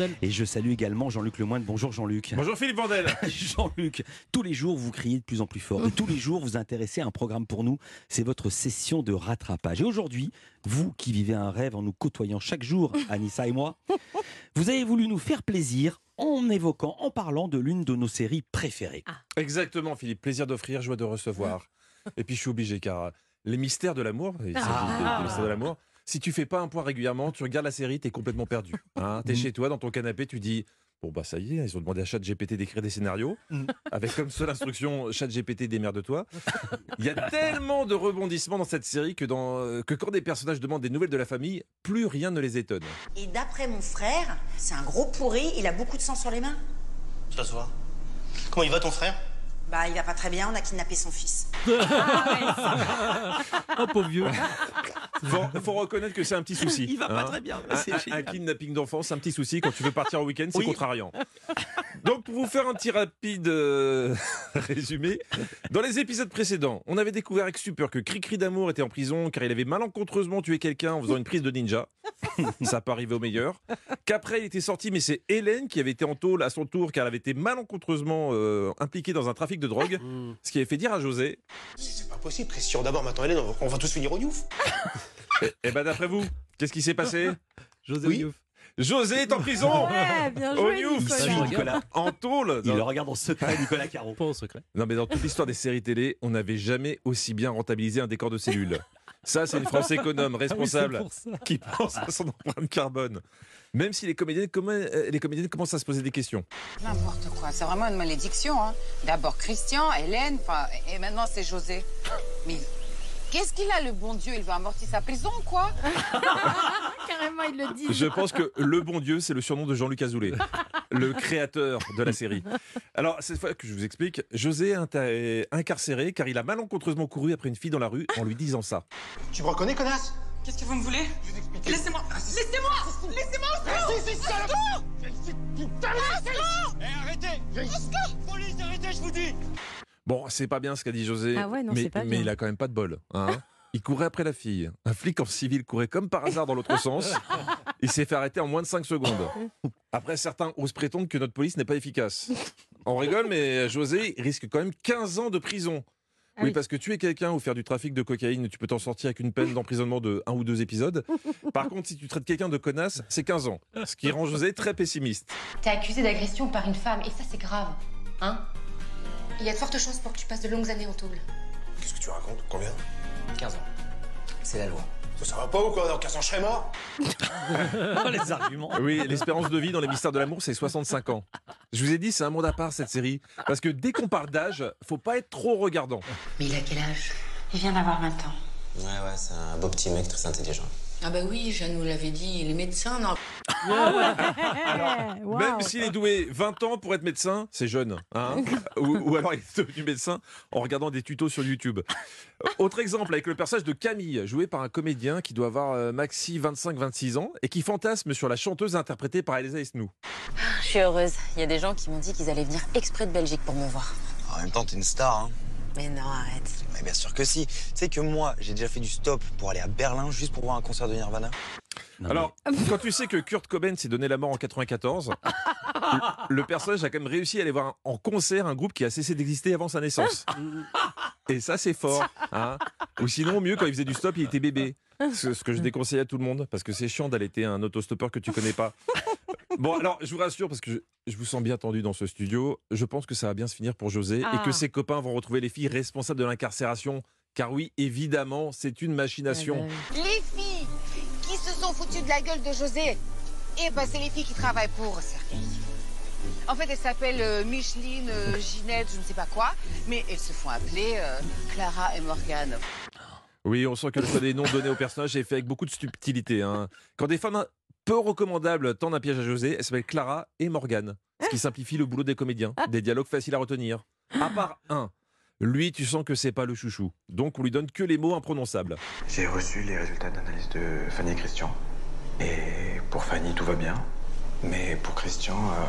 Vandel. Et je salue également Jean-Luc Lemoyne. Bonjour Jean-Luc. Bonjour Philippe Vandel. Jean-Luc, tous les jours vous criez de plus en plus fort. Et tous les jours vous intéressez à un programme pour nous. C'est votre session de rattrapage. Et aujourd'hui, vous qui vivez un rêve en nous côtoyant chaque jour, Anissa et moi, vous avez voulu nous faire plaisir en évoquant, en parlant de l'une de nos séries préférées. Exactement Philippe, plaisir d'offrir, joie de recevoir. Et puis je suis obligé car les mystères de l'amour, il s'agit Ah. des- des mystères de l'amour. Si tu fais pas un point régulièrement, tu regardes la série, t'es complètement perdu. Hein t'es Mhm. chez toi, dans ton canapé, tu dis bon bah ça y est, ils ont demandé à ChatGPT d'écrire des scénarios Mhm. avec comme seule instruction ChatGPT démerde-toi. Il y a tellement de rebondissements dans cette série que dans euh, que quand des personnages demandent des nouvelles de la famille, plus rien ne les étonne. Et d'après mon frère, c'est un gros pourri, il a beaucoup de sang sur les mains. Ça se voit. Comment il va ton frère? Bah, il va pas très bien, on a kidnappé son fils. Oh, pauvre vieux. Faut, faut reconnaître que c'est un petit souci. Il va pas hein. très bien. Un, kidnapping d'enfants, c'est un petit souci. Quand tu veux partir en week-end, c'est Oui. contrariant. Donc, pour vous faire un petit rapide euh, résumé, dans les épisodes précédents, on avait découvert avec stupeur que Cricri d'amour était en prison car il avait malencontreusement tué quelqu'un en faisant une prise de ninja. Ça peut arriver au meilleur. Qu'après, il était sorti, mais c'est Hélène qui avait été en tôle à son tour car elle avait été malencontreusement euh, impliquée dans un trafic de drogue. Ce qui avait fait dire à José C'est c'est pas possible, Christian. D'abord, maintenant, Hélène, on va- on va tous finir au Youf. Eh ben, d'après vous, qu'est-ce qui s'est passé José Oui. Oyouf. José est en prison Ouais, bien Au joué, Youf. Il Nicolas. suit Nicolas. En tôle Il le regarde en secret, Nicolas Caro. Pas au secret. Non, mais dans toute l'histoire des séries télé, on n'avait jamais aussi bien rentabilisé un décor de cellule. Ça, c'est une France économe, responsable, Ah oui, ça. qui pense à son empreinte carbone. Même si les comédiennes, comment- euh, les comédiennes commencent à se poser des questions. N'importe quoi, c'est vraiment une malédiction. Hein. D'abord Christian, Hélène, enfin, et maintenant c'est José. Mais qu'est-ce qu'il a, le bon Dieu? Il veut amortir sa prison, quoi. Carrément, il le dit. Je pense que le bon Dieu, c'est le surnom de Jean-Luc Azoulay, le créateur de la série. Alors, cette fois que je vous explique, José est incarcéré car il a malencontreusement couru après une fille dans la rue en lui disant ça. Tu me reconnais, connasse? Qu'est-ce que vous me voulez? Je vais t'expliquer. Laissez-moi Laissez-moi Laissez-moi Si, si, salope! Eh, arrêtez! Police, arrêtez, je vous dis Bon, c'est pas bien ce qu'a dit José, Ah ouais, non, mais, pas il a quand même pas de bol. hein. il courait après la fille. Un flic en civil courait comme par hasard dans l'autre sens. Il s'est fait arrêter en moins de 5 secondes. Après, certains osent prétendre que notre police n'est pas efficace. On rigole, mais José risque quand même 15 ans de prison. Ah Oui, oui. parce que tuer quelqu'un ou faire du trafic de cocaïne, tu peux t'en sortir avec une peine d'emprisonnement de un ou deux épisodes. Par contre, si tu traites quelqu'un de connasse, c'est 15 ans. Ce qui rend José très pessimiste. T'es accusé d'agression par une femme et ça c'est grave. Hein Il y a de fortes chances pour que tu passes de longues années en tôle. Qu'est-ce que tu racontes? Combien? 15 ans. C'est la loi. Ça, ça va pas ou quoi? Dans 15 ans, je serai mort Oh, les arguments. Oui, l'espérance de vie dans les mystères de l'amour, c'est 65 ans. Je vous ai dit, c'est un monde à part cette série. Parce que dès qu'on parle d'âge, faut pas être trop regardant. Mais il a quel âge? Il vient d'avoir 20 ans. Ouais, ouais, c'est un beau petit mec très intelligent. Ah bah oui, Jeanne nous l'avait dit, les médecins, non. Même s'il est doué 20 ans pour être médecin, c'est jeune. hein. ou, ou alors il est devenu médecin en regardant des tutos sur YouTube. Autre exemple avec le personnage de Camille, joué par un comédien qui doit avoir euh, maxi 25-26 ans et qui fantasme sur la chanteuse interprétée par Elsa Esnou. Je suis heureuse. Il y a des gens qui m'ont dit qu'ils allaient venir exprès de Belgique pour me voir. En même temps, t'es une star, hein. Mais non, arrête. Mais bien sûr que si. Tu sais que moi, j'ai déjà fait du stop pour aller à Berlin juste pour voir un concert de Nirvana. Non, Alors, quand tu sais que Kurt Cobain s'est donné la mort en 94, le, personnage a quand même réussi à aller voir en concert un groupe qui a cessé d'exister avant sa naissance. Et ça, c'est fort. hein. Ou sinon, mieux, quand il faisait du stop, il était bébé. Ce, ce que je déconseille à tout le monde, parce que c'est chiant d'allaiter un autostoppeur que tu connais pas. Bon, alors, je vous rassure, parce que je, je vous sens bien tendu dans ce studio. Je pense que ça va bien se finir pour José et Ah. que ses copains vont retrouver les filles responsables de l'incarcération. Car oui, évidemment, c'est une machination. Eh ben, Les filles qui se sont foutues de la gueule de José, eh ben c'est les filles qui travaillent pour Sergei. En fait, elles s'appellent euh, Micheline, euh, Ginette, je ne sais pas quoi, mais elles se font appeler euh, Clara et Morgane. Oui, on sent que le choix des noms donnés aux personnages est fait avec beaucoup de subtilité. hein. Quand des femmes peu recommandables tendent un piège à José, elles s'appellent Clara et Morgane. Ce qui simplifie le boulot des comédiens. Des dialogues faciles à retenir. À part un. Lui, tu sens que c'est pas le chouchou. Donc on lui donne que les mots imprononçables. J'ai reçu les résultats d'analyse de Fanny et Christian. Et pour Fanny, tout va bien. Mais pour Christian, euh,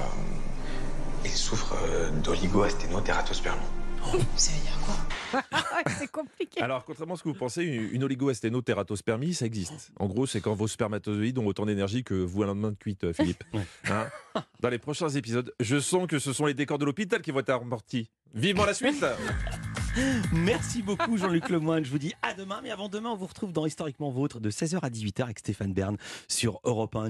il souffre euh, d'oligo-asténotératospermie. Ça veut dire quoi? c'est compliqué. Alors, contrairement à ce que vous pensez, une oligo-asténotératospermie, ça existe. En gros, c'est quand vos spermatozoïdes ont autant d'énergie que vous un lendemain de cuite, euh, Philippe. Hein? Dans les prochains épisodes, je sens que ce sont les décors de l'hôpital qui vont être amortis. Vivement la suite Merci beaucoup Jean-Luc Lemoyne. Je vous dis à demain. Mais avant demain, on vous retrouve dans Historiquement Vôtre de 16h à 18h avec Stéphane Bern sur Europe 1.